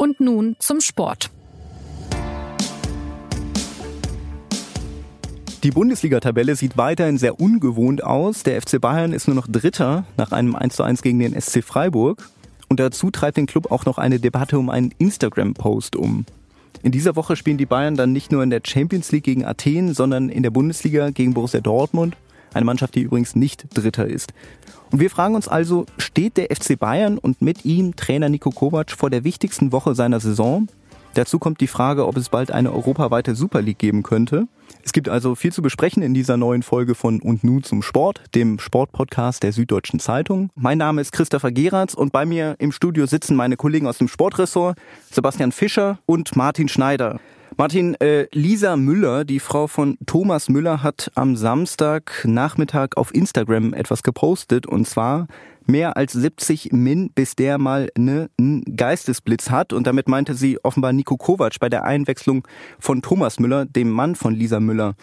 Und nun zum Sport. Die Bundesliga-Tabelle sieht weiterhin sehr ungewohnt aus. Der FC Bayern ist nur noch Dritter nach einem 1:1 gegen den SC Freiburg. Und dazu treibt den Club auch noch eine Debatte um einen Instagram-Post um. In dieser Woche spielen die Bayern dann nicht nur in der Champions League gegen Athen, sondern in der Bundesliga gegen Borussia Dortmund. Eine Mannschaft, die übrigens nicht Dritter ist. Und wir fragen uns also, steht der FC Bayern und mit ihm Trainer Nico Kovac vor der wichtigsten Woche seiner Saison? Dazu kommt die Frage, ob es bald eine europaweite Super League geben könnte. Es gibt also viel zu besprechen in dieser neuen Folge von Und nun zum Sport, dem Sportpodcast der Süddeutschen Zeitung. Mein Name ist Christopher Geratz und bei mir im Studio sitzen meine Kollegen aus dem Sportressort, Sebastian Fischer und Martin Schneider. Martin, äh, Lisa Müller, die Frau von Thomas Müller, hat am Samstag Nachmittag auf Instagram etwas gepostet und zwar mehr als 70 Min, bis der mal ne, einen Geistesblitz hat. Und damit meinte sie offenbar Nico Kovac bei der Einwechslung von Thomas Müller, dem Mann von Lisa Müller.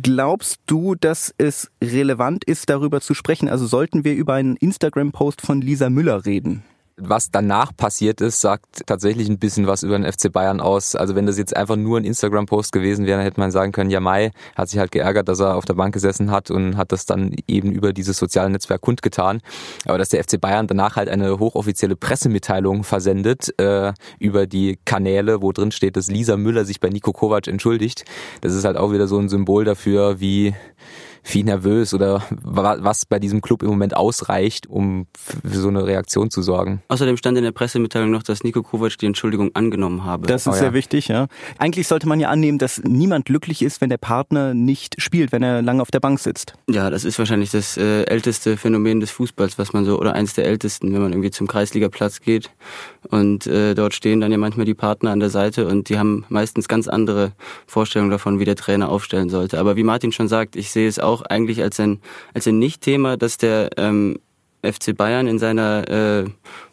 Glaubst du, dass es relevant ist, darüber zu sprechen? Also sollten wir über einen Instagram-Post von Lisa Müller reden? Was danach passiert ist, sagt tatsächlich ein bisschen was über den FC Bayern aus. Also wenn das jetzt einfach nur ein Instagram-Post gewesen wäre, dann hätte man sagen können, ja Mai hat sich halt geärgert, dass er auf der Bank gesessen hat und hat das dann eben über dieses soziale Netzwerk kundgetan. Aber dass der FC Bayern danach halt eine hochoffizielle Pressemitteilung versendet äh, über die Kanäle, wo drin steht, dass Lisa Müller sich bei Nico Kovac entschuldigt, das ist halt auch wieder so ein Symbol dafür, wie wie nervös oder was bei diesem Club im Moment ausreicht, um für so eine Reaktion zu sorgen. Außerdem stand in der Pressemitteilung noch, dass Nico Kovac die Entschuldigung angenommen habe. Das ist oh, ja. sehr wichtig, ja. Eigentlich sollte man ja annehmen, dass niemand glücklich ist, wenn der Partner nicht spielt, wenn er lange auf der Bank sitzt. Ja, das ist wahrscheinlich das äh, älteste Phänomen des Fußballs, was man so, oder eins der ältesten, wenn man irgendwie zum Kreisligaplatz geht und äh, dort stehen dann ja manchmal die Partner an der Seite und die haben meistens ganz andere Vorstellungen davon, wie der Trainer aufstellen sollte. Aber wie Martin schon sagt, ich sehe es auch eigentlich als ein, als ein Nicht-Thema, dass der ähm, FC Bayern in seiner äh,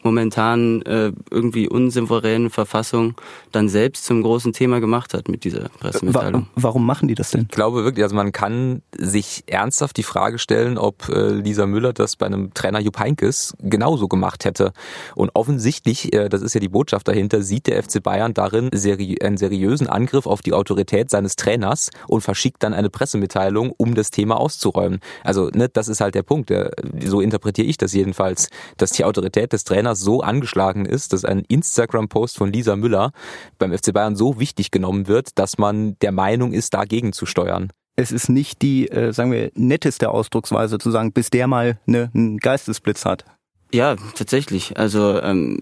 momentan äh, irgendwie unsouveränen Verfassung dann selbst zum großen Thema gemacht hat mit dieser Pressemitteilung. Warum machen die das denn? Ich glaube wirklich, also man kann sich ernsthaft die Frage stellen, ob äh, Lisa Müller das bei einem Trainer Jupp Heynckes genauso gemacht hätte. Und offensichtlich, äh, das ist ja die Botschaft dahinter, sieht der FC Bayern darin seri einen seriösen Angriff auf die Autorität seines Trainers und verschickt dann eine Pressemitteilung, um das Thema auszuräumen. Also ne, das ist halt der Punkt. Der, so interpretiere ich das jedenfalls, dass die Autorität des Trainers so angeschlagen ist, dass ein Instagram-Post von Lisa Müller beim FC Bayern so wichtig genommen wird, dass man der Meinung ist, dagegen zu steuern es ist nicht die, äh, sagen wir, netteste Ausdrucksweise zu sagen, bis der mal ne, einen Geistesblitz hat. Ja, tatsächlich. Also, ähm,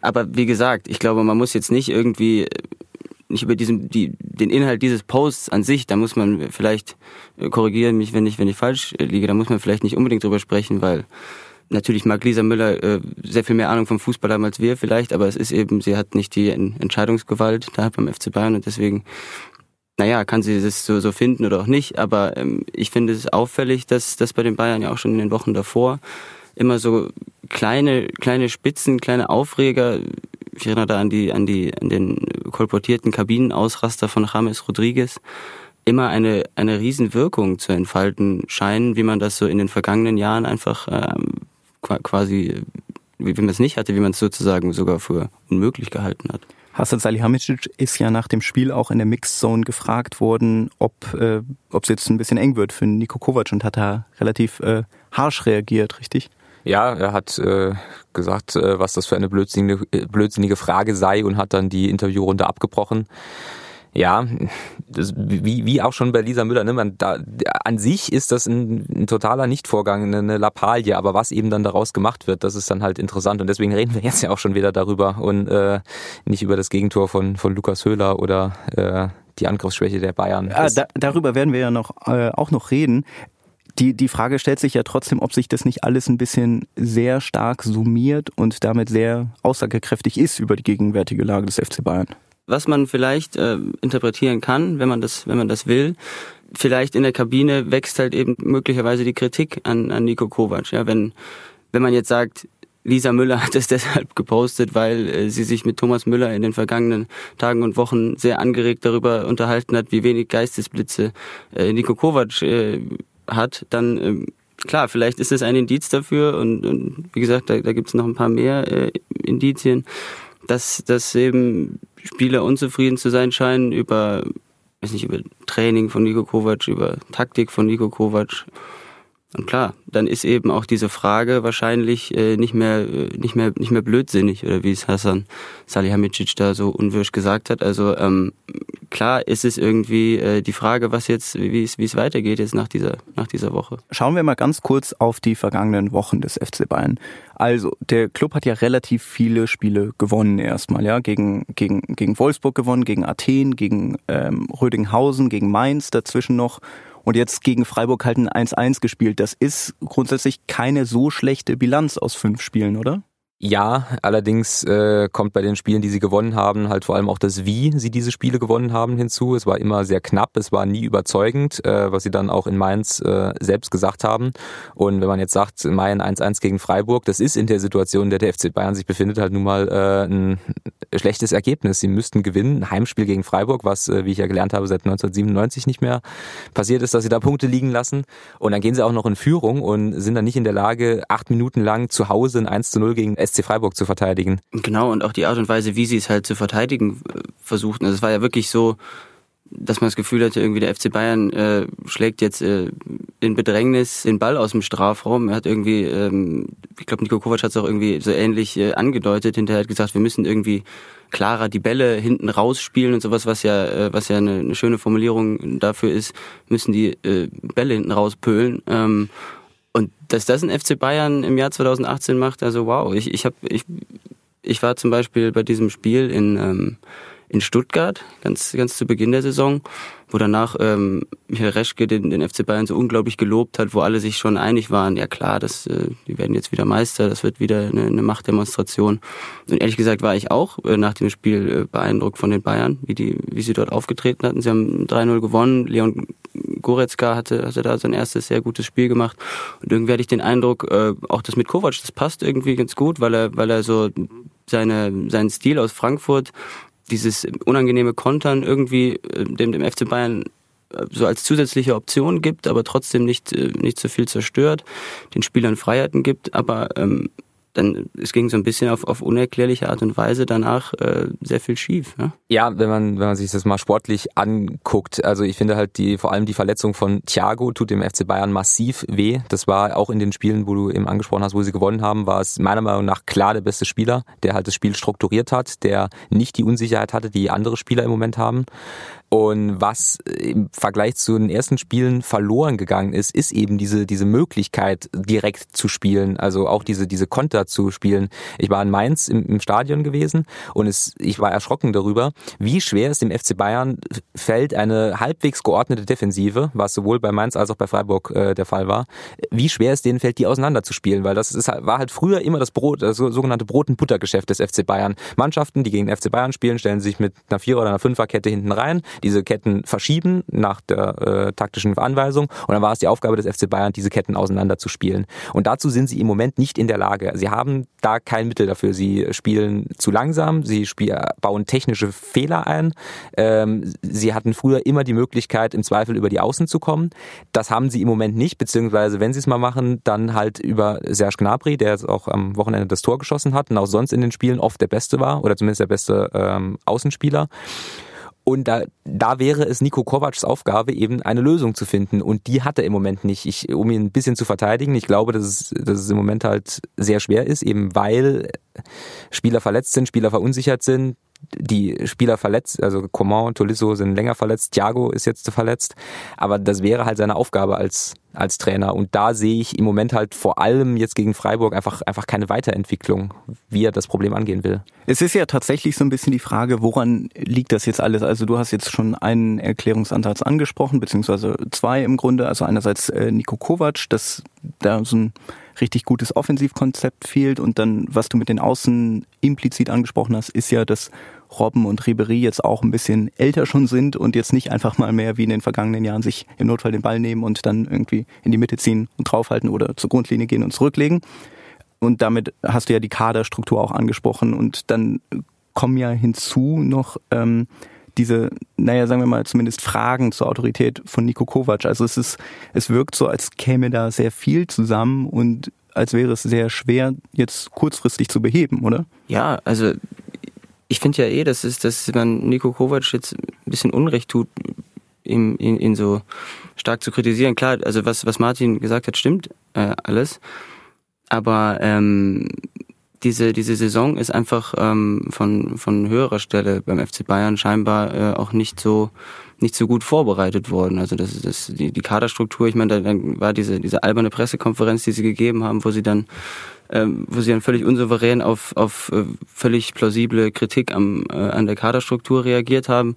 aber wie gesagt, ich glaube, man muss jetzt nicht irgendwie nicht über diesen, die, den Inhalt dieses Posts an sich, da muss man vielleicht äh, korrigieren mich, wenn ich, wenn ich falsch äh, liege, da muss man vielleicht nicht unbedingt drüber sprechen, weil Natürlich mag Lisa Müller äh, sehr viel mehr Ahnung vom Fußball haben als wir vielleicht, aber es ist eben, sie hat nicht die Entscheidungsgewalt da beim FC Bayern und deswegen, naja, kann sie das so, so finden oder auch nicht. Aber ähm, ich finde es auffällig, dass das bei den Bayern ja auch schon in den Wochen davor immer so kleine, kleine Spitzen, kleine Aufreger, ich erinnere da an die, an die, an den kolportierten Kabinenausraster von James Rodriguez, immer eine, eine Riesenwirkung zu entfalten scheinen, wie man das so in den vergangenen Jahren einfach ähm, quasi, wie man es nicht hatte, wie man es sozusagen sogar für unmöglich gehalten hat. Hassan Salihamidzic ist ja nach dem Spiel auch in der Mixzone gefragt worden, ob äh, es jetzt ein bisschen eng wird für Nico Kovac und hat da relativ äh, harsch reagiert, richtig? Ja, er hat äh, gesagt, äh, was das für eine blödsinnige, blödsinnige Frage sei und hat dann die Interviewrunde abgebrochen. Ja, das, wie, wie auch schon bei Lisa Müller, ne, man, da, an sich ist das ein, ein totaler Nichtvorgang, eine, eine Lappalie, aber was eben dann daraus gemacht wird, das ist dann halt interessant und deswegen reden wir jetzt ja auch schon wieder darüber und äh, nicht über das Gegentor von, von Lukas Höhler oder äh, die Angriffsschwäche der Bayern. Ja, da, darüber werden wir ja noch äh, auch noch reden. Die, die Frage stellt sich ja trotzdem, ob sich das nicht alles ein bisschen sehr stark summiert und damit sehr aussagekräftig ist über die gegenwärtige Lage des FC Bayern was man vielleicht äh, interpretieren kann, wenn man das, wenn man das will. Vielleicht in der Kabine wächst halt eben möglicherweise die Kritik an, an Nico Kovac. Ja, wenn, wenn man jetzt sagt, Lisa Müller hat es deshalb gepostet, weil äh, sie sich mit Thomas Müller in den vergangenen Tagen und Wochen sehr angeregt darüber unterhalten hat, wie wenig Geistesblitze äh, Nico Kovac äh, hat, dann äh, klar, vielleicht ist es ein Indiz dafür und, und wie gesagt, da, da gibt es noch ein paar mehr äh, Indizien dass, dass eben Spieler unzufrieden zu sein scheinen über, weiß nicht, über Training von Niko Kovac, über Taktik von Niko Kovac. Und klar, dann ist eben auch diese Frage wahrscheinlich äh, nicht mehr äh, nicht mehr nicht mehr blödsinnig oder wie es Hassan Salihamidzic da so unwirsch gesagt hat. Also ähm, klar ist es irgendwie äh, die Frage, was jetzt wie es wie es weitergeht jetzt nach dieser nach dieser Woche. Schauen wir mal ganz kurz auf die vergangenen Wochen des FC Bayern. Also der Club hat ja relativ viele Spiele gewonnen erstmal, ja gegen gegen gegen Wolfsburg gewonnen, gegen Athen, gegen ähm, Rödinghausen, gegen Mainz, dazwischen noch und jetzt gegen Freiburg halt ein 1-1 gespielt. Das ist grundsätzlich keine so schlechte Bilanz aus fünf Spielen, oder? Ja, allerdings äh, kommt bei den Spielen, die sie gewonnen haben, halt vor allem auch das, wie sie diese Spiele gewonnen haben, hinzu. Es war immer sehr knapp, es war nie überzeugend, äh, was sie dann auch in Mainz äh, selbst gesagt haben. Und wenn man jetzt sagt, Main 1-1 gegen Freiburg, das ist in der Situation, in der der FC Bayern sich befindet, halt nun mal äh, ein schlechtes Ergebnis. Sie müssten gewinnen. Ein Heimspiel gegen Freiburg, was, äh, wie ich ja gelernt habe, seit 1997 nicht mehr passiert ist, dass sie da Punkte liegen lassen. Und dann gehen sie auch noch in Führung und sind dann nicht in der Lage, acht Minuten lang zu Hause ein 1 0 gegen SC Freiburg zu verteidigen. Genau, und auch die Art und Weise, wie sie es halt zu verteidigen äh, versuchten. Also es war ja wirklich so, dass man das Gefühl hatte, irgendwie der FC Bayern äh, schlägt jetzt äh, in Bedrängnis den Ball aus dem Strafraum. Er hat irgendwie, ähm, ich glaube, Nico Kovac hat es auch irgendwie so ähnlich äh, angedeutet. Hinterher hat gesagt, wir müssen irgendwie klarer die Bälle hinten rausspielen und sowas, was ja, äh, was ja eine, eine schöne Formulierung dafür ist, müssen die äh, Bälle hinten rauspölen. Ähm, und dass das ein FC Bayern im Jahr 2018 macht, also wow. Ich, ich, hab, ich, ich war zum Beispiel bei diesem Spiel in, ähm, in Stuttgart, ganz, ganz zu Beginn der Saison wo danach ähm, Michael Reschke den, den FC Bayern so unglaublich gelobt hat, wo alle sich schon einig waren, ja klar, das, äh, die werden jetzt wieder Meister, das wird wieder eine, eine Machtdemonstration. Und ehrlich gesagt war ich auch äh, nach dem Spiel äh, beeindruckt von den Bayern, wie, die, wie sie dort aufgetreten hatten. Sie haben 3-0 gewonnen, Leon Goretzka hatte, hatte da sein erstes sehr gutes Spiel gemacht. Und irgendwie hatte ich den Eindruck, äh, auch das mit Kovac, das passt irgendwie ganz gut, weil er, weil er so seine, seinen Stil aus Frankfurt dieses unangenehme Kontern irgendwie äh, dem, dem FC Bayern äh, so als zusätzliche Option gibt, aber trotzdem nicht, äh, nicht so viel zerstört, den Spielern Freiheiten gibt, aber ähm, dann es ging so ein bisschen auf, auf unerklärliche Art und Weise danach äh, sehr viel schief. Ja? ja, wenn man wenn man sich das mal sportlich anguckt, also ich finde halt die vor allem die Verletzung von Thiago tut dem FC Bayern massiv weh. Das war auch in den Spielen, wo du eben angesprochen hast, wo sie gewonnen haben, war es meiner Meinung nach klar der beste Spieler, der halt das Spiel strukturiert hat, der nicht die Unsicherheit hatte, die andere Spieler im Moment haben. Und was im Vergleich zu den ersten Spielen verloren gegangen ist, ist eben diese, diese Möglichkeit, direkt zu spielen. Also auch diese, diese Konter zu spielen. Ich war in Mainz im, im Stadion gewesen und es, ich war erschrocken darüber, wie schwer es dem FC Bayern fällt, eine halbwegs geordnete Defensive, was sowohl bei Mainz als auch bei Freiburg äh, der Fall war, wie schwer es denen fällt, die auseinanderzuspielen. Weil das ist, war halt früher immer das Brot, das sogenannte Brot- und Buttergeschäft des FC Bayern. Mannschaften, die gegen den FC Bayern spielen, stellen sich mit einer Vierer- oder einer Fünferkette hinten rein diese Ketten verschieben nach der äh, taktischen Anweisung und dann war es die Aufgabe des FC Bayern, diese Ketten auseinander zu spielen. Und dazu sind sie im Moment nicht in der Lage. Sie haben da kein Mittel dafür. Sie spielen zu langsam, sie spiel, bauen technische Fehler ein. Ähm, sie hatten früher immer die Möglichkeit, im Zweifel über die Außen zu kommen. Das haben sie im Moment nicht, beziehungsweise wenn sie es mal machen, dann halt über Serge Gnabry, der jetzt auch am Wochenende das Tor geschossen hat und auch sonst in den Spielen oft der Beste war oder zumindest der beste ähm, Außenspieler. Und da, da wäre es Nico Kovacs Aufgabe, eben eine Lösung zu finden. Und die hat er im Moment nicht. Ich, um ihn ein bisschen zu verteidigen, ich glaube, dass es, dass es im Moment halt sehr schwer ist, eben weil Spieler verletzt sind, Spieler verunsichert sind, die Spieler verletzt, also Coman, Tolisso sind länger verletzt, Thiago ist jetzt verletzt, aber das wäre halt seine Aufgabe als als Trainer und da sehe ich im Moment halt vor allem jetzt gegen Freiburg einfach einfach keine Weiterentwicklung, wie er das Problem angehen will. Es ist ja tatsächlich so ein bisschen die Frage, woran liegt das jetzt alles? Also du hast jetzt schon einen Erklärungsansatz angesprochen, beziehungsweise zwei im Grunde, also einerseits äh, Nico Kovac, dass da so ein richtig gutes Offensivkonzept fehlt. Und dann, was du mit den Außen implizit angesprochen hast, ist ja, dass Robben und Ribery jetzt auch ein bisschen älter schon sind und jetzt nicht einfach mal mehr wie in den vergangenen Jahren sich im Notfall den Ball nehmen und dann irgendwie in die Mitte ziehen und draufhalten oder zur Grundlinie gehen und zurücklegen. Und damit hast du ja die Kaderstruktur auch angesprochen und dann kommen ja hinzu noch ähm, diese, naja, sagen wir mal, zumindest Fragen zur Autorität von Nico Kovac. Also es ist, es wirkt so, als käme da sehr viel zusammen und als wäre es sehr schwer, jetzt kurzfristig zu beheben, oder? Ja, also ich finde ja eh, dass, es, dass man Nico Kovac jetzt ein bisschen Unrecht tut, ihn, ihn, ihn so stark zu kritisieren. Klar, also was, was Martin gesagt hat, stimmt äh, alles. Aber ähm, diese, diese Saison ist einfach ähm, von, von höherer Stelle beim FC Bayern scheinbar äh, auch nicht so nicht so gut vorbereitet worden. Also das ist das, die, die Kaderstruktur, ich meine, da, dann war diese, diese alberne Pressekonferenz, die sie gegeben haben, wo sie dann ähm, wo sie dann völlig unsouverän auf, auf äh, völlig plausible Kritik am, äh, an der Kaderstruktur reagiert haben.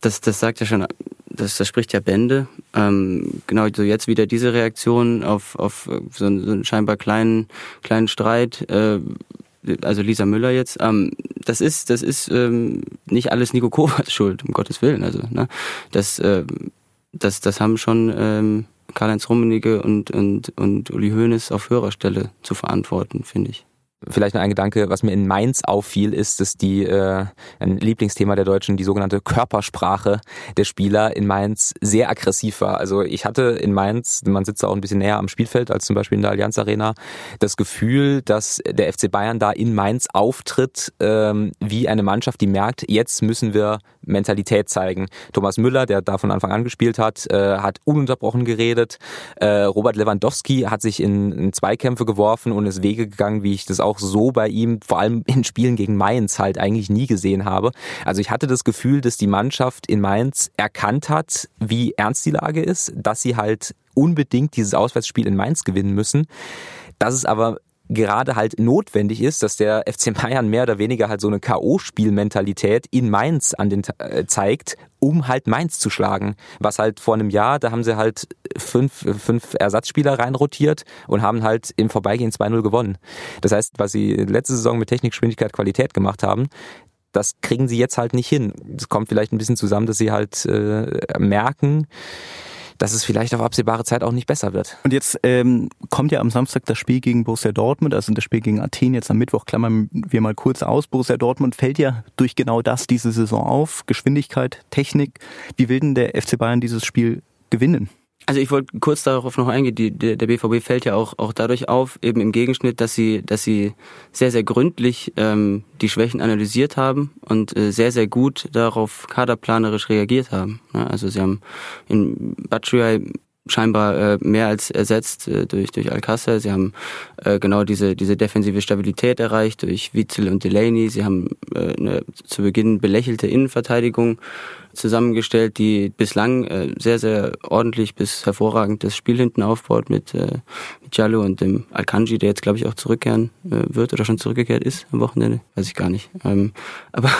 Das, das sagt ja schon, das, das spricht ja Bände. Ähm, genau so jetzt wieder diese Reaktion auf, auf so, einen, so einen scheinbar kleinen, kleinen Streit. Äh, also Lisa Müller jetzt, ähm, das ist, das ist ähm, nicht alles Nico Kovacs Schuld, um Gottes Willen. Also, ne? Das, äh, das, das haben schon ähm, Karl-Heinz Rummenigge und, und, und Uli Hoeneß auf höherer Stelle zu verantworten, finde ich. Vielleicht noch ein Gedanke, was mir in Mainz auffiel, ist, dass die äh, ein Lieblingsthema der Deutschen, die sogenannte Körpersprache der Spieler in Mainz sehr aggressiv war. Also ich hatte in Mainz, man sitzt auch ein bisschen näher am Spielfeld als zum Beispiel in der Allianz Arena, das Gefühl, dass der FC Bayern da in Mainz auftritt ähm, wie eine Mannschaft, die merkt, jetzt müssen wir Mentalität zeigen. Thomas Müller, der da von Anfang an gespielt hat, äh, hat ununterbrochen geredet. Äh, Robert Lewandowski hat sich in, in Zweikämpfe geworfen und ist Wege gegangen, wie ich das auch auch so bei ihm, vor allem in Spielen gegen Mainz halt eigentlich nie gesehen habe. Also ich hatte das Gefühl, dass die Mannschaft in Mainz erkannt hat, wie ernst die Lage ist, dass sie halt unbedingt dieses Auswärtsspiel in Mainz gewinnen müssen. Dass es aber gerade halt notwendig ist, dass der FC Bayern mehr oder weniger halt so eine K.O.-Spielmentalität in Mainz an den äh, zeigt, um halt Mainz zu schlagen. Was halt vor einem Jahr, da haben sie halt fünf, fünf Ersatzspieler reinrotiert und haben halt im Vorbeigehen 2-0 gewonnen. Das heißt, was sie letzte Saison mit Technik, Geschwindigkeit, Qualität gemacht haben, das kriegen sie jetzt halt nicht hin. Es kommt vielleicht ein bisschen zusammen, dass sie halt äh, merken, dass es vielleicht auf absehbare Zeit auch nicht besser wird. Und jetzt ähm, kommt ja am Samstag das Spiel gegen Borussia Dortmund, also das Spiel gegen Athen jetzt am Mittwoch, klammern wir mal kurz aus. Borussia Dortmund fällt ja durch genau das diese Saison auf. Geschwindigkeit, Technik. Wie will denn der FC Bayern dieses Spiel gewinnen? Also ich wollte kurz darauf noch eingehen, die, der, der BVB fällt ja auch, auch dadurch auf, eben im Gegenschnitt, dass sie, dass sie sehr, sehr gründlich ähm, die Schwächen analysiert haben und äh, sehr, sehr gut darauf kaderplanerisch reagiert haben. Ja, also sie haben in Batshuayi scheinbar äh, mehr als ersetzt äh, durch durch Alcázar. Sie haben äh, genau diese diese defensive Stabilität erreicht durch Witzel und Delaney. Sie haben äh, eine zu Beginn belächelte Innenverteidigung zusammengestellt, die bislang äh, sehr, sehr ordentlich bis hervorragend das Spiel hinten aufbaut mit, äh, mit Giallo und dem Alkanji, der jetzt, glaube ich, auch zurückkehren äh, wird oder schon zurückgekehrt ist am Wochenende. Weiß ich gar nicht. Ähm, aber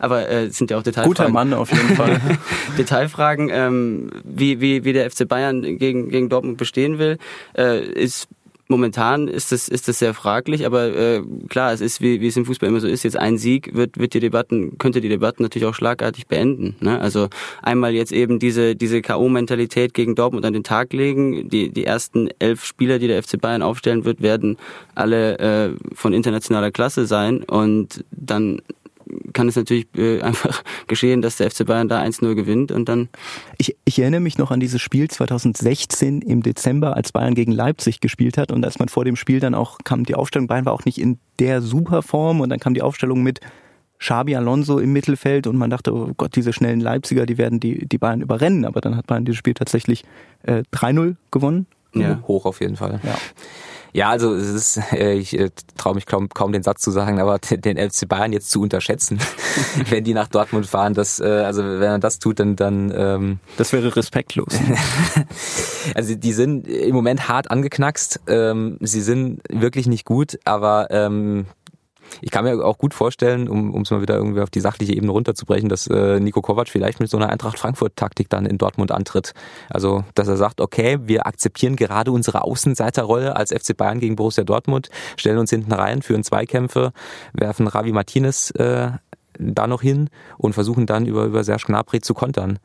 aber äh, sind ja auch Detailfragen. Guter Mann auf jeden Fall. Detailfragen, ähm, wie, wie, wie der FC Bayern gegen, gegen Dortmund bestehen will, äh, ist momentan ist das, ist das sehr fraglich, aber äh, klar, es ist, wie, wie es im Fußball immer so ist, jetzt ein Sieg wird, wird die Debatten, könnte die Debatten natürlich auch schlagartig beenden. Ne? Also einmal jetzt eben diese, diese K.O.-Mentalität gegen Dortmund an den Tag legen. Die, die ersten elf Spieler, die der FC Bayern aufstellen wird, werden alle äh, von internationaler Klasse sein und dann kann es natürlich äh, einfach geschehen, dass der FC Bayern da 1-0 gewinnt und dann. Ich, ich erinnere mich noch an dieses Spiel 2016 im Dezember, als Bayern gegen Leipzig gespielt hat und als man vor dem Spiel dann auch kam, die Aufstellung, Bayern war auch nicht in der Superform und dann kam die Aufstellung mit Xabi Alonso im Mittelfeld und man dachte, oh Gott, diese schnellen Leipziger, die werden die, die Bayern überrennen, aber dann hat Bayern dieses Spiel tatsächlich äh, 3-0 gewonnen. Ja. Hoch auf jeden Fall. Ja. Ja, also es ist, äh, ich äh, traue mich kaum, kaum den Satz zu sagen, aber den FC Bayern jetzt zu unterschätzen, wenn die nach Dortmund fahren, das, äh, also wenn man das tut, dann, dann ähm, das wäre respektlos. also die sind im Moment hart angeknackst, ähm, sie sind wirklich nicht gut, aber ähm, ich kann mir auch gut vorstellen, um es mal wieder irgendwie auf die sachliche Ebene runterzubrechen, dass äh, Nico Kovac vielleicht mit so einer Eintracht Frankfurt-Taktik dann in Dortmund antritt. Also, dass er sagt, okay, wir akzeptieren gerade unsere Außenseiterrolle als FC Bayern gegen Borussia Dortmund, stellen uns hinten rein, führen Zweikämpfe, werfen Ravi Martinez äh, da noch hin und versuchen dann über, über Serge Gnabry zu kontern.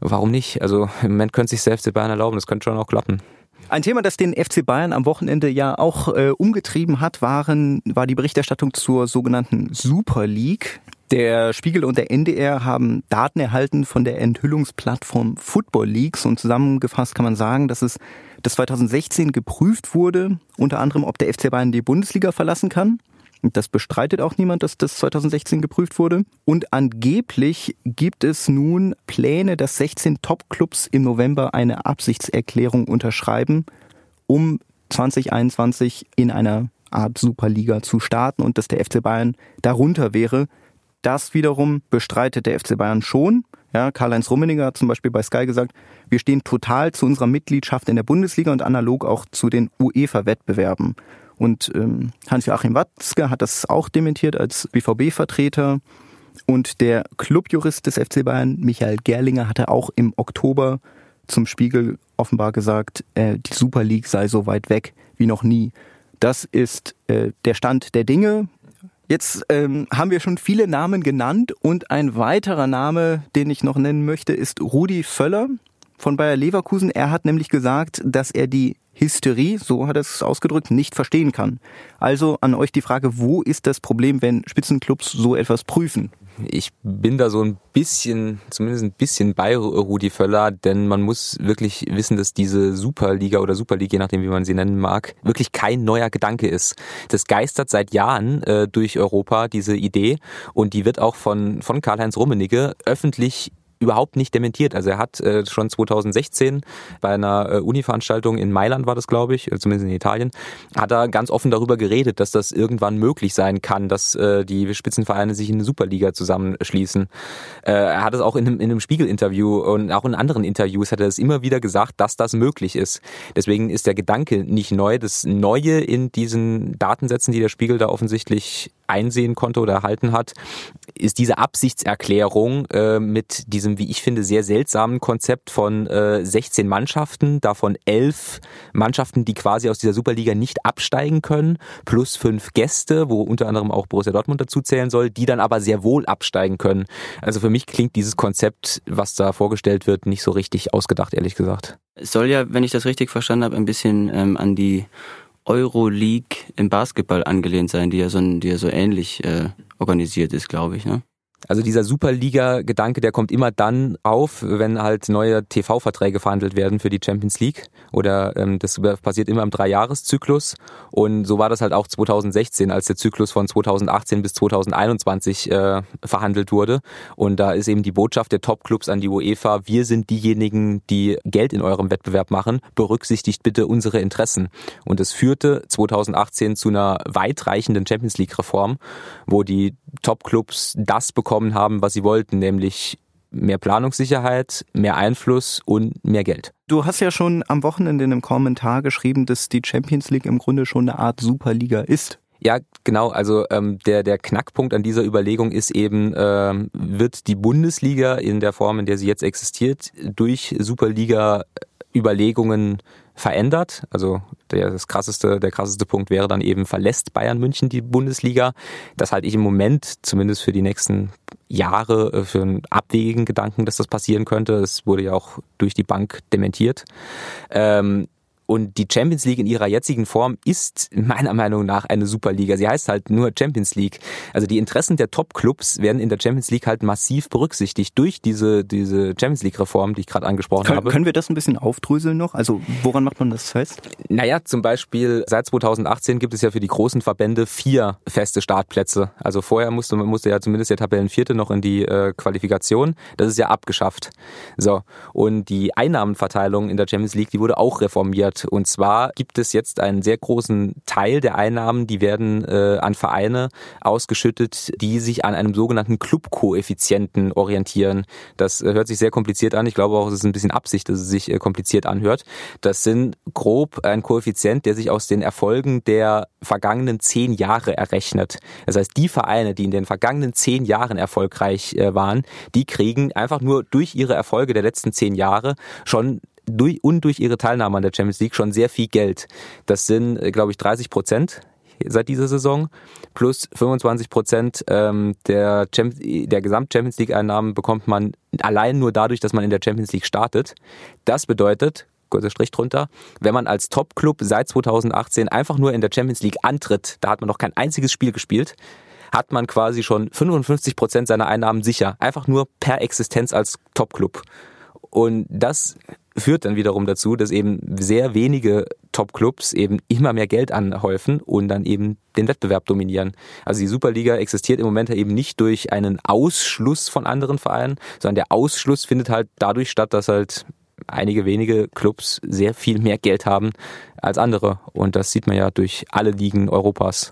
Warum nicht? Also im Moment könnte sich der FC Bayern erlauben, das könnte schon auch klappen. Ein Thema, das den FC Bayern am Wochenende ja auch äh, umgetrieben hat, waren, war die Berichterstattung zur sogenannten Super League. Der Spiegel und der NDR haben Daten erhalten von der Enthüllungsplattform Football Leagues und zusammengefasst kann man sagen, dass es das 2016 geprüft wurde, unter anderem, ob der FC Bayern die Bundesliga verlassen kann. Das bestreitet auch niemand, dass das 2016 geprüft wurde. Und angeblich gibt es nun Pläne, dass 16 Top-Clubs im November eine Absichtserklärung unterschreiben, um 2021 in einer Art Superliga zu starten und dass der FC Bayern darunter wäre. Das wiederum bestreitet der FC Bayern schon. Ja, Karl-Heinz Rummeniger hat zum Beispiel bei Sky gesagt, wir stehen total zu unserer Mitgliedschaft in der Bundesliga und analog auch zu den UEFA-Wettbewerben. Und ähm, Hans-Joachim Watzke hat das auch dementiert als BVB-Vertreter. Und der Clubjurist des FC Bayern, Michael Gerlinger, hatte auch im Oktober zum Spiegel offenbar gesagt, äh, die Super League sei so weit weg wie noch nie. Das ist äh, der Stand der Dinge. Jetzt ähm, haben wir schon viele Namen genannt und ein weiterer Name, den ich noch nennen möchte, ist Rudi Völler von Bayer Leverkusen. Er hat nämlich gesagt, dass er die Hysterie, so hat er es ausgedrückt, nicht verstehen kann. Also an euch die Frage, wo ist das Problem, wenn Spitzenclubs so etwas prüfen? Ich bin da so ein bisschen, zumindest ein bisschen bei Rudi Völler, denn man muss wirklich wissen, dass diese Superliga oder Superliga, je nachdem wie man sie nennen mag, wirklich kein neuer Gedanke ist. Das geistert seit Jahren äh, durch Europa, diese Idee, und die wird auch von, von Karl-Heinz Rummenigge öffentlich überhaupt nicht dementiert. Also er hat äh, schon 2016 bei einer äh, Uni-Veranstaltung in Mailand war das, glaube ich, äh, zumindest in Italien, hat er ganz offen darüber geredet, dass das irgendwann möglich sein kann, dass äh, die Spitzenvereine sich in eine Superliga zusammenschließen. Äh, er hat es auch in einem, in einem Spiegel-Interview und auch in anderen Interviews hat er es immer wieder gesagt, dass das möglich ist. Deswegen ist der Gedanke nicht neu. Das Neue in diesen Datensätzen, die der Spiegel da offensichtlich einsehen konnte oder erhalten hat, ist diese Absichtserklärung äh, mit diesem, wie ich finde, sehr seltsamen Konzept von äh, 16 Mannschaften, davon 11 Mannschaften, die quasi aus dieser Superliga nicht absteigen können, plus fünf Gäste, wo unter anderem auch Borussia Dortmund dazu zählen soll, die dann aber sehr wohl absteigen können. Also für mich klingt dieses Konzept, was da vorgestellt wird, nicht so richtig ausgedacht, ehrlich gesagt. Es soll ja, wenn ich das richtig verstanden habe, ein bisschen ähm, an die Euroleague im Basketball angelehnt sein, die ja so, die ja so ähnlich äh, organisiert ist, glaube ich. Ne? Also dieser Superliga-Gedanke, der kommt immer dann auf, wenn halt neue TV-Verträge verhandelt werden für die Champions League. Oder ähm, das passiert immer im Dreijahreszyklus. Und so war das halt auch 2016, als der Zyklus von 2018 bis 2021 äh, verhandelt wurde. Und da ist eben die Botschaft der Top-Clubs an die UEFA, wir sind diejenigen, die Geld in eurem Wettbewerb machen, berücksichtigt bitte unsere Interessen. Und es führte 2018 zu einer weitreichenden Champions League-Reform, wo die Top-Clubs das bekommen haben, was sie wollten, nämlich mehr Planungssicherheit, mehr Einfluss und mehr Geld. Du hast ja schon am Wochenende in einem Kommentar geschrieben, dass die Champions League im Grunde schon eine Art Superliga ist. Ja, genau. Also ähm, der der Knackpunkt an dieser Überlegung ist eben, ähm, wird die Bundesliga in der Form, in der sie jetzt existiert, durch Superliga Überlegungen verändert. Also der, das krasseste, der krasseste Punkt wäre dann eben, verlässt Bayern München die Bundesliga. Das halte ich im Moment, zumindest für die nächsten Jahre, äh, für einen abwegigen Gedanken, dass das passieren könnte. Es wurde ja auch durch die Bank dementiert. Ähm, und die Champions League in ihrer jetzigen Form ist meiner Meinung nach eine Superliga. Sie heißt halt nur Champions League. Also die Interessen der Top-Clubs werden in der Champions League halt massiv berücksichtigt durch diese, diese Champions League-Reform, die ich gerade angesprochen Kön habe. Können wir das ein bisschen aufdröseln noch? Also woran macht man das fest? Naja, zum Beispiel seit 2018 gibt es ja für die großen Verbände vier feste Startplätze. Also vorher musste, musste ja zumindest der Tabellenvierte noch in die äh, Qualifikation. Das ist ja abgeschafft. So. Und die Einnahmenverteilung in der Champions League, die wurde auch reformiert. Und zwar gibt es jetzt einen sehr großen Teil der Einnahmen, die werden äh, an Vereine ausgeschüttet, die sich an einem sogenannten Clubkoeffizienten orientieren. Das äh, hört sich sehr kompliziert an. Ich glaube auch, es ist ein bisschen Absicht, dass es sich äh, kompliziert anhört. Das sind grob ein Koeffizient, der sich aus den Erfolgen der vergangenen zehn Jahre errechnet. Das heißt, die Vereine, die in den vergangenen zehn Jahren erfolgreich äh, waren, die kriegen einfach nur durch ihre Erfolge der letzten zehn Jahre schon durch, und durch ihre Teilnahme an der Champions League schon sehr viel Geld. Das sind, äh, glaube ich, 30 Prozent seit dieser Saison plus 25 Prozent ähm, der, der Gesamt-Champions League-Einnahmen bekommt man allein nur dadurch, dass man in der Champions League startet. Das bedeutet, kurzer Strich drunter, wenn man als Top-Club seit 2018 einfach nur in der Champions League antritt, da hat man noch kein einziges Spiel gespielt, hat man quasi schon 55 Prozent seiner Einnahmen sicher. Einfach nur per Existenz als Top-Club. Und das führt dann wiederum dazu, dass eben sehr wenige Top-Clubs eben immer mehr Geld anhäufen und dann eben den Wettbewerb dominieren. Also die Superliga existiert im Moment eben nicht durch einen Ausschluss von anderen Vereinen, sondern der Ausschluss findet halt dadurch statt, dass halt einige wenige Clubs sehr viel mehr Geld haben als andere. Und das sieht man ja durch alle Ligen Europas.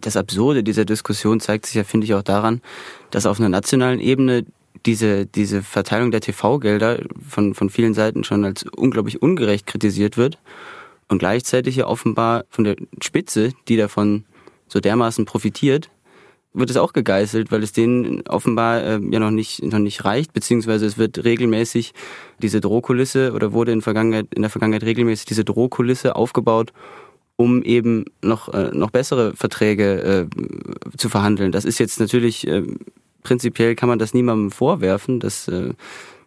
Das Absurde dieser Diskussion zeigt sich ja, finde ich, auch daran, dass auf einer nationalen Ebene diese, diese Verteilung der TV-Gelder von, von vielen Seiten schon als unglaublich ungerecht kritisiert wird und gleichzeitig ja offenbar von der Spitze, die davon so dermaßen profitiert, wird es auch gegeißelt, weil es denen offenbar äh, ja noch nicht noch nicht reicht, beziehungsweise es wird regelmäßig diese Drohkulisse oder wurde in, Vergangenheit, in der Vergangenheit regelmäßig diese Drohkulisse aufgebaut, um eben noch äh, noch bessere Verträge äh, zu verhandeln. Das ist jetzt natürlich äh, prinzipiell kann man das niemandem vorwerfen, dass, äh,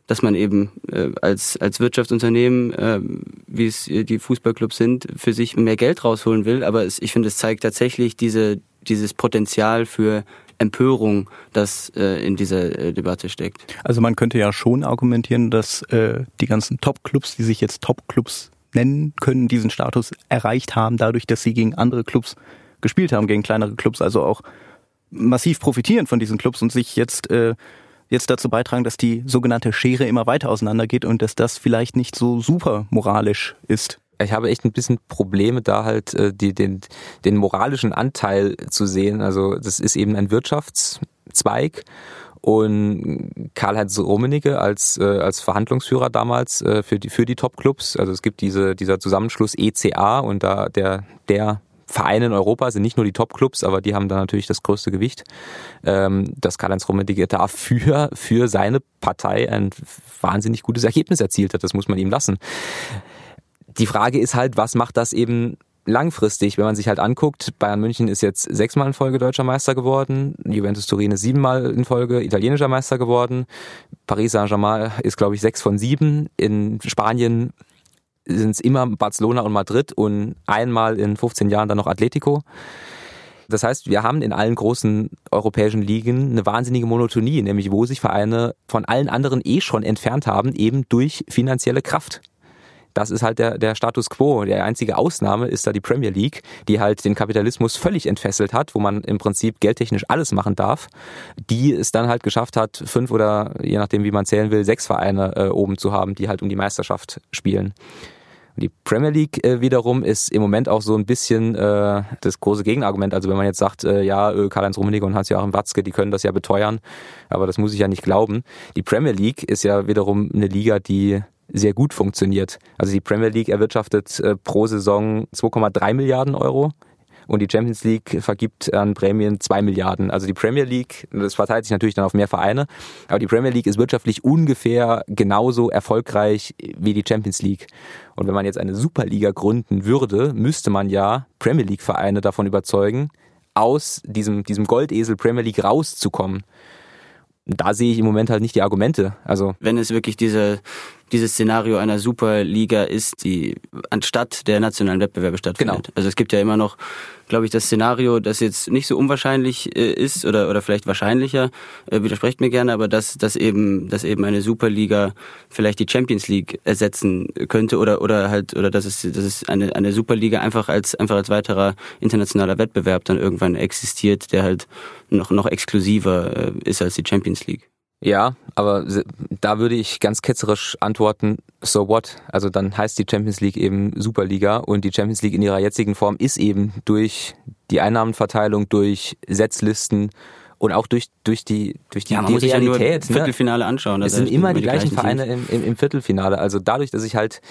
dass man eben äh, als, als Wirtschaftsunternehmen, äh, wie es die Fußballclubs sind, für sich mehr Geld rausholen will. Aber es, ich finde, es zeigt tatsächlich diese, dieses Potenzial für Empörung, das äh, in dieser äh, Debatte steckt. Also man könnte ja schon argumentieren, dass äh, die ganzen Top-Clubs, die sich jetzt Top-Clubs nennen können, diesen Status erreicht haben, dadurch, dass sie gegen andere Clubs gespielt haben, gegen kleinere Clubs, also auch massiv profitieren von diesen Clubs und sich jetzt äh, jetzt dazu beitragen, dass die sogenannte Schere immer weiter auseinandergeht und dass das vielleicht nicht so super moralisch ist. Ich habe echt ein bisschen Probleme da halt äh, die, den, den moralischen Anteil zu sehen. Also das ist eben ein Wirtschaftszweig und Karl-Heinz Rummenigge als, äh, als Verhandlungsführer damals äh, für die, für die Top-Clubs. Also es gibt diese, dieser Zusammenschluss ECA und da der, der Vereine in Europa sind nicht nur die Top-Clubs, aber die haben da natürlich das größte Gewicht, ähm, dass Karl-Heinz Rummenigge da für, für seine Partei ein wahnsinnig gutes Ergebnis erzielt hat. Das muss man ihm lassen. Die Frage ist halt, was macht das eben langfristig, wenn man sich halt anguckt, Bayern München ist jetzt sechsmal in Folge deutscher Meister geworden, Juventus Turin ist siebenmal in Folge italienischer Meister geworden, Paris Saint-Germain ist, glaube ich, sechs von sieben, in Spanien sind es immer Barcelona und Madrid und einmal in 15 Jahren dann noch Atletico. Das heißt, wir haben in allen großen europäischen Ligen eine wahnsinnige Monotonie, nämlich wo sich Vereine von allen anderen eh schon entfernt haben, eben durch finanzielle Kraft. Das ist halt der, der Status quo. Die einzige Ausnahme ist da die Premier League, die halt den Kapitalismus völlig entfesselt hat, wo man im Prinzip geldtechnisch alles machen darf, die es dann halt geschafft hat, fünf oder je nachdem, wie man zählen will, sechs Vereine äh, oben zu haben, die halt um die Meisterschaft spielen. Die Premier League äh, wiederum ist im Moment auch so ein bisschen äh, das große Gegenargument. Also wenn man jetzt sagt, äh, ja, äh, Karl-Heinz Rummenigge und Hans-Joachim Watzke, die können das ja beteuern, aber das muss ich ja nicht glauben. Die Premier League ist ja wiederum eine Liga, die sehr gut funktioniert. Also die Premier League erwirtschaftet äh, pro Saison 2,3 Milliarden Euro und die Champions League vergibt an Prämien zwei Milliarden. Also die Premier League, das verteilt sich natürlich dann auf mehr Vereine, aber die Premier League ist wirtschaftlich ungefähr genauso erfolgreich wie die Champions League. Und wenn man jetzt eine Superliga gründen würde, müsste man ja Premier League Vereine davon überzeugen, aus diesem, diesem Goldesel Premier League rauszukommen. Da sehe ich im Moment halt nicht die Argumente. Also wenn es wirklich diese dieses Szenario einer Superliga ist, die anstatt der nationalen Wettbewerbe stattfindet. Genau. Also es gibt ja immer noch, glaube ich, das Szenario, das jetzt nicht so unwahrscheinlich äh, ist oder, oder vielleicht wahrscheinlicher, äh, widersprecht mir gerne, aber dass, dass eben, dass eben eine Superliga vielleicht die Champions League ersetzen könnte oder, oder halt, oder dass es, dass es eine, eine Superliga einfach als, einfach als weiterer internationaler Wettbewerb dann irgendwann existiert, der halt noch, noch exklusiver äh, ist als die Champions League. Ja, aber da würde ich ganz ketzerisch antworten, so what? Also dann heißt die Champions League eben Superliga und die Champions League in ihrer jetzigen Form ist eben durch die Einnahmenverteilung, durch Setzlisten und auch durch, durch die, durch die, ja, man die Realität. Ja nur Viertelfinale anschauen. Es sind immer die, die gleichen Vereine im, im, im Viertelfinale. Also dadurch, dass ich halt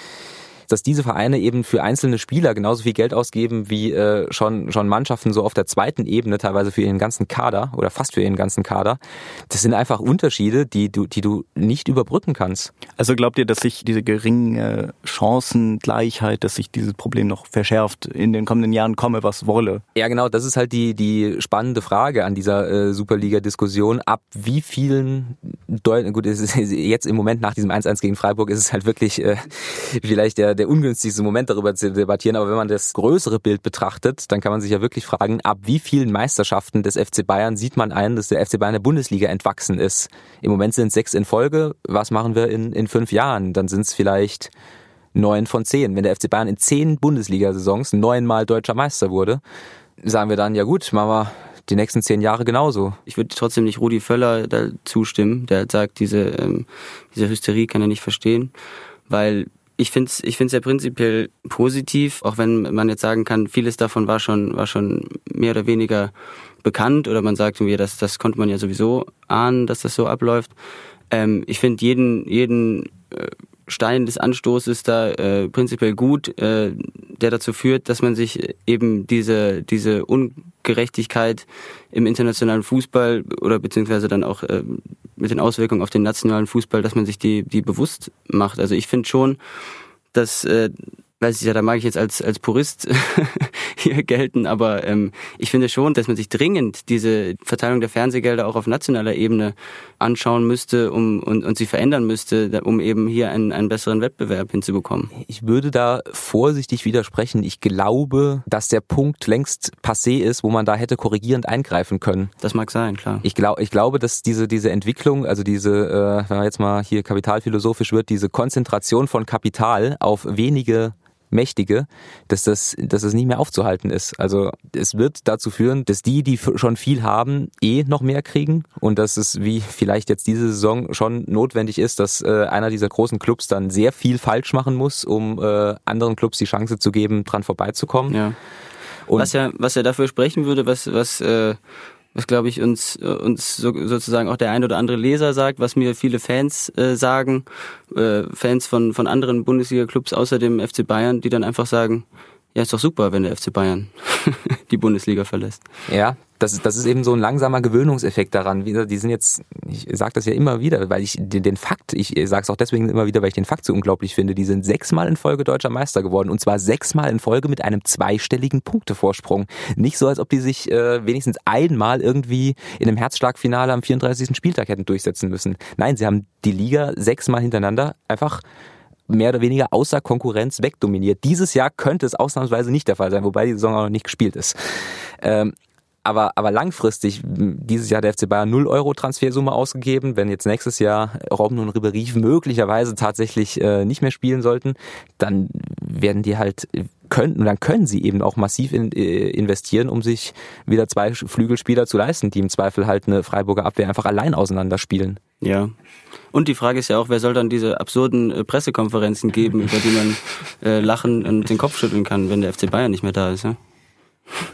dass diese Vereine eben für einzelne Spieler genauso viel Geld ausgeben wie äh, schon, schon Mannschaften so auf der zweiten Ebene, teilweise für ihren ganzen Kader oder fast für ihren ganzen Kader. Das sind einfach Unterschiede, die du, die du nicht überbrücken kannst. Also glaubt ihr, dass sich diese geringe Chancengleichheit, dass sich dieses Problem noch verschärft in den kommenden Jahren komme, was wolle? Ja, genau, das ist halt die, die spannende Frage an dieser äh, Superliga-Diskussion. Ab wie vielen Deut gut, jetzt im Moment nach diesem 1-1 gegen Freiburg ist es halt wirklich äh, vielleicht der, der der ungünstigste Moment darüber zu debattieren, aber wenn man das größere Bild betrachtet, dann kann man sich ja wirklich fragen, ab wie vielen Meisterschaften des FC Bayern sieht man ein, dass der FC Bayern der Bundesliga entwachsen ist. Im Moment sind es sechs in Folge. Was machen wir in, in fünf Jahren? Dann sind es vielleicht neun von zehn. Wenn der FC Bayern in zehn Bundesliga-Saisons neunmal deutscher Meister wurde, sagen wir dann, ja gut, machen wir die nächsten zehn Jahre genauso. Ich würde trotzdem nicht Rudi Völler da zustimmen, der sagt, diese, ähm, diese Hysterie kann er nicht verstehen, weil ich finde es ich find's ja prinzipiell positiv, auch wenn man jetzt sagen kann, vieles davon war schon, war schon mehr oder weniger bekannt oder man sagt mir, das, das konnte man ja sowieso ahnen, dass das so abläuft. Ähm, ich finde jeden, jeden äh, Stein des Anstoßes da äh, prinzipiell gut, äh, der dazu führt, dass man sich eben diese, diese Ungerechtigkeit im internationalen Fußball oder beziehungsweise dann auch äh, mit den Auswirkungen auf den nationalen Fußball, dass man sich die, die bewusst macht. Also ich finde schon, dass äh, weiß ich ja, da mag ich jetzt als, als Purist hier gelten, aber ähm, ich finde schon, dass man sich dringend diese Verteilung der Fernsehgelder auch auf nationaler Ebene anschauen müsste um, und, und sie verändern müsste, um eben hier einen, einen besseren Wettbewerb hinzubekommen. Ich würde da vorsichtig widersprechen. Ich glaube, dass der Punkt längst passé ist, wo man da hätte korrigierend eingreifen können. Das mag sein, klar. Ich, glaub, ich glaube, dass diese, diese Entwicklung, also diese, äh, wenn man jetzt mal hier kapitalphilosophisch wird, diese Konzentration von Kapital auf wenige Mächtige, dass das, dass das nicht mehr aufzuhalten ist. Also es wird dazu führen, dass die, die schon viel haben, eh noch mehr kriegen und dass es wie vielleicht jetzt diese Saison schon notwendig ist, dass äh, einer dieser großen Clubs dann sehr viel falsch machen muss, um äh, anderen Clubs die Chance zu geben, dran vorbeizukommen. Ja. Und was ja, was ja dafür sprechen würde, was, was äh, was glaube ich uns äh, uns so, sozusagen auch der ein oder andere Leser sagt, was mir viele Fans äh, sagen, äh, Fans von von anderen Bundesliga-Clubs außer dem FC Bayern, die dann einfach sagen, ja ist doch super, wenn der FC Bayern die Bundesliga verlässt. Ja, das ist, das ist eben so ein langsamer Gewöhnungseffekt daran. Die sind jetzt, ich sage das ja immer wieder, weil ich den, Fakt, ich sage es auch deswegen immer wieder, weil ich den Fakt so unglaublich finde, die sind sechsmal in Folge deutscher Meister geworden und zwar sechsmal in Folge mit einem zweistelligen Punktevorsprung. Nicht so, als ob die sich äh, wenigstens einmal irgendwie in einem Herzschlagfinale am 34. Spieltag hätten durchsetzen müssen. Nein, sie haben die Liga sechsmal hintereinander einfach mehr oder weniger außer Konkurrenz wegdominiert. Dieses Jahr könnte es ausnahmsweise nicht der Fall sein, wobei die Saison auch noch nicht gespielt ist. Ähm, aber, aber langfristig, dieses Jahr der FC Bayern 0 Euro Transfersumme ausgegeben. Wenn jetzt nächstes Jahr Robben und Ribéry möglicherweise tatsächlich äh, nicht mehr spielen sollten, dann werden die halt könnten dann können sie eben auch massiv in, äh, investieren, um sich wieder zwei Flügelspieler zu leisten, die im Zweifel halt eine Freiburger Abwehr einfach allein auseinanderspielen. Ja. Und die Frage ist ja auch, wer soll dann diese absurden äh, Pressekonferenzen geben, über die man äh, lachen und den Kopf schütteln kann, wenn der FC Bayern nicht mehr da ist, ja?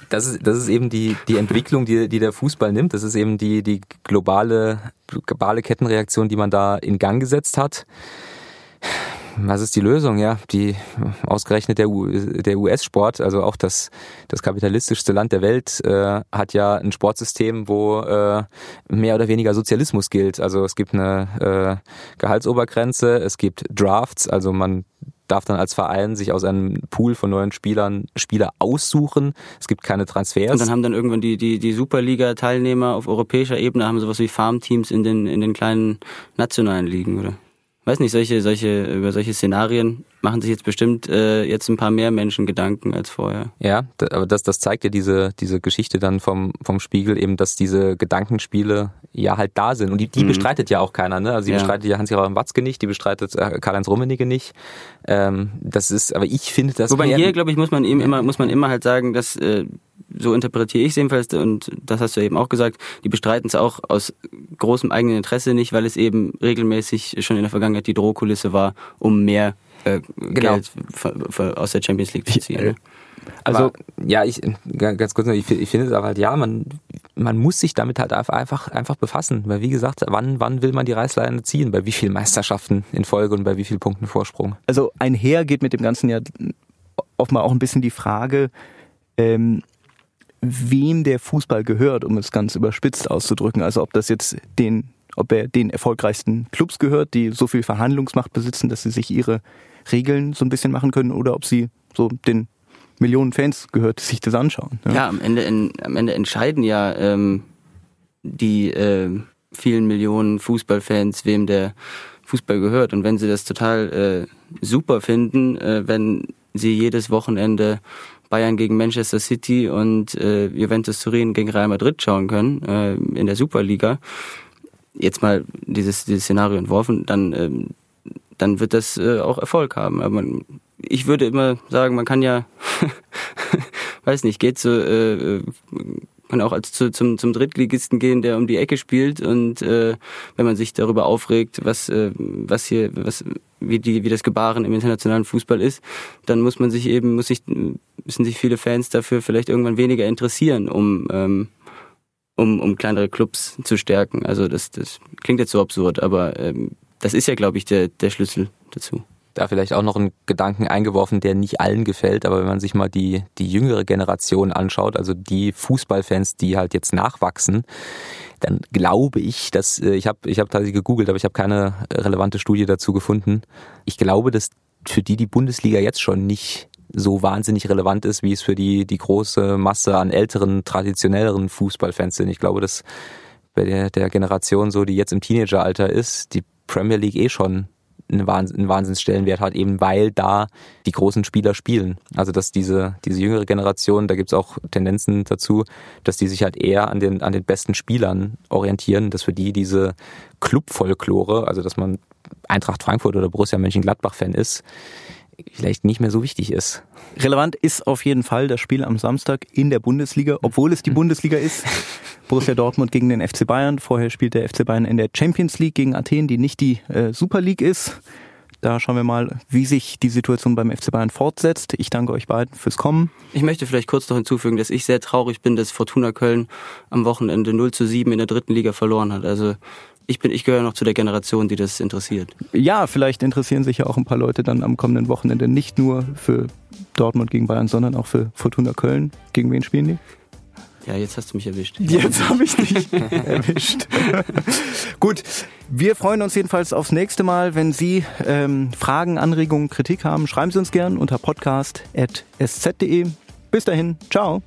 Das ist, das ist eben die, die Entwicklung, die, die der Fußball nimmt. Das ist eben die, die globale, globale Kettenreaktion, die man da in Gang gesetzt hat. Was ist die Lösung? Ja, die ausgerechnet der, der US-Sport, also auch das, das kapitalistischste Land der Welt, äh, hat ja ein Sportsystem, wo äh, mehr oder weniger Sozialismus gilt. Also es gibt eine äh, Gehaltsobergrenze, es gibt Drafts, also man darf dann als Verein sich aus einem Pool von neuen Spielern Spieler aussuchen. Es gibt keine Transfers. Und dann haben dann irgendwann die, die, die Superliga-Teilnehmer auf europäischer Ebene haben sowas wie Farmteams in den, in den kleinen nationalen Ligen, oder? Weiß nicht, solche, solche, über solche Szenarien machen sich jetzt bestimmt äh, jetzt ein paar mehr Menschen Gedanken als vorher. Ja, aber das, das zeigt ja diese, diese Geschichte dann vom, vom Spiegel eben, dass diese Gedankenspiele ja halt da sind. Und die, die mhm. bestreitet ja auch keiner, ne? Also die ja. bestreitet ja Hans-Joachim Watzke nicht, die bestreitet äh, Karl-Heinz Rummenigge nicht. Ähm, das ist, aber ich finde das. Wobei hier, glaube ich, muss man eben immer, muss man immer halt sagen, dass äh, so interpretiere ich es jedenfalls und das hast du eben auch gesagt, die bestreiten es auch aus großem eigenen Interesse nicht, weil es eben regelmäßig schon in der Vergangenheit die Drohkulisse war, um mehr äh, genau. Geld aus der Champions League zu ziehen. Also aber, ja, ich ganz kurz noch, ich, ich finde es aber halt ja, man man muss sich damit halt einfach einfach befassen, weil wie gesagt, wann wann will man die Reißleine ziehen, bei wie vielen Meisterschaften in Folge und bei wie vielen Punkten Vorsprung? Also einher geht mit dem ganzen ja offenbar auch ein bisschen die Frage, ähm, wem der Fußball gehört, um es ganz überspitzt auszudrücken. Also ob das jetzt den, ob er den erfolgreichsten Clubs gehört, die so viel Verhandlungsmacht besitzen, dass sie sich ihre Regeln so ein bisschen machen können, oder ob sie so den Millionen Fans gehört, die sich das anschauen. Ja, ja am, Ende, in, am Ende entscheiden ja ähm, die äh, vielen Millionen Fußballfans, wem der Fußball gehört. Und wenn sie das total äh, super finden, äh, wenn sie jedes Wochenende Bayern gegen Manchester City und äh, Juventus Turin gegen Real Madrid schauen können äh, in der Superliga, jetzt mal dieses, dieses Szenario entworfen, dann ähm, dann wird das äh, auch Erfolg haben. Aber man, ich würde immer sagen, man kann ja, weiß nicht, geht so, äh, äh kann auch als zu, zum, zum Drittligisten gehen, der um die Ecke spielt und äh, wenn man sich darüber aufregt, was, äh, was hier, was, wie die, wie das Gebaren im internationalen Fußball ist, dann muss man sich eben, muss sich, müssen sich viele Fans dafür vielleicht irgendwann weniger interessieren, um, ähm, um, um kleinere Clubs zu stärken. Also das, das klingt jetzt so absurd, aber ähm, das ist ja, glaube ich, der, der Schlüssel dazu da vielleicht auch noch einen Gedanken eingeworfen, der nicht allen gefällt, aber wenn man sich mal die, die jüngere Generation anschaut, also die Fußballfans, die halt jetzt nachwachsen, dann glaube ich, dass äh, ich habe ich habe tatsächlich gegoogelt, aber ich habe keine relevante Studie dazu gefunden. Ich glaube, dass für die die Bundesliga jetzt schon nicht so wahnsinnig relevant ist, wie es für die die große Masse an älteren traditionelleren Fußballfans sind. Ich glaube, dass bei der, der Generation so, die jetzt im Teenageralter ist, die Premier League eh schon einen, Wahnsinnsstellenwert hat, eben weil da die großen Spieler spielen. Also dass diese, diese jüngere Generation, da gibt's auch Tendenzen dazu, dass die sich halt eher an den, an den besten Spielern orientieren, dass für die diese Club-Folklore, also dass man Eintracht Frankfurt oder Borussia Mönchengladbach-Fan ist, vielleicht nicht mehr so wichtig ist. Relevant ist auf jeden Fall das Spiel am Samstag in der Bundesliga, obwohl es die Bundesliga ist. Borussia Dortmund gegen den FC Bayern. Vorher spielt der FC Bayern in der Champions League gegen Athen, die nicht die äh, Super League ist. Da schauen wir mal, wie sich die Situation beim FC Bayern fortsetzt. Ich danke euch beiden fürs Kommen. Ich möchte vielleicht kurz noch hinzufügen, dass ich sehr traurig bin, dass Fortuna Köln am Wochenende 0 zu 7 in der dritten Liga verloren hat. Also ich bin, ich gehöre noch zu der Generation, die das interessiert. Ja, vielleicht interessieren sich ja auch ein paar Leute dann am kommenden Wochenende nicht nur für Dortmund gegen Bayern, sondern auch für Fortuna Köln. Gegen wen spielen die? Ja, jetzt hast du mich erwischt. Jetzt habe ich dich erwischt. Gut, wir freuen uns jedenfalls aufs nächste Mal. Wenn Sie ähm, Fragen, Anregungen, Kritik haben, schreiben Sie uns gern unter podcast.sz.de. Bis dahin, ciao.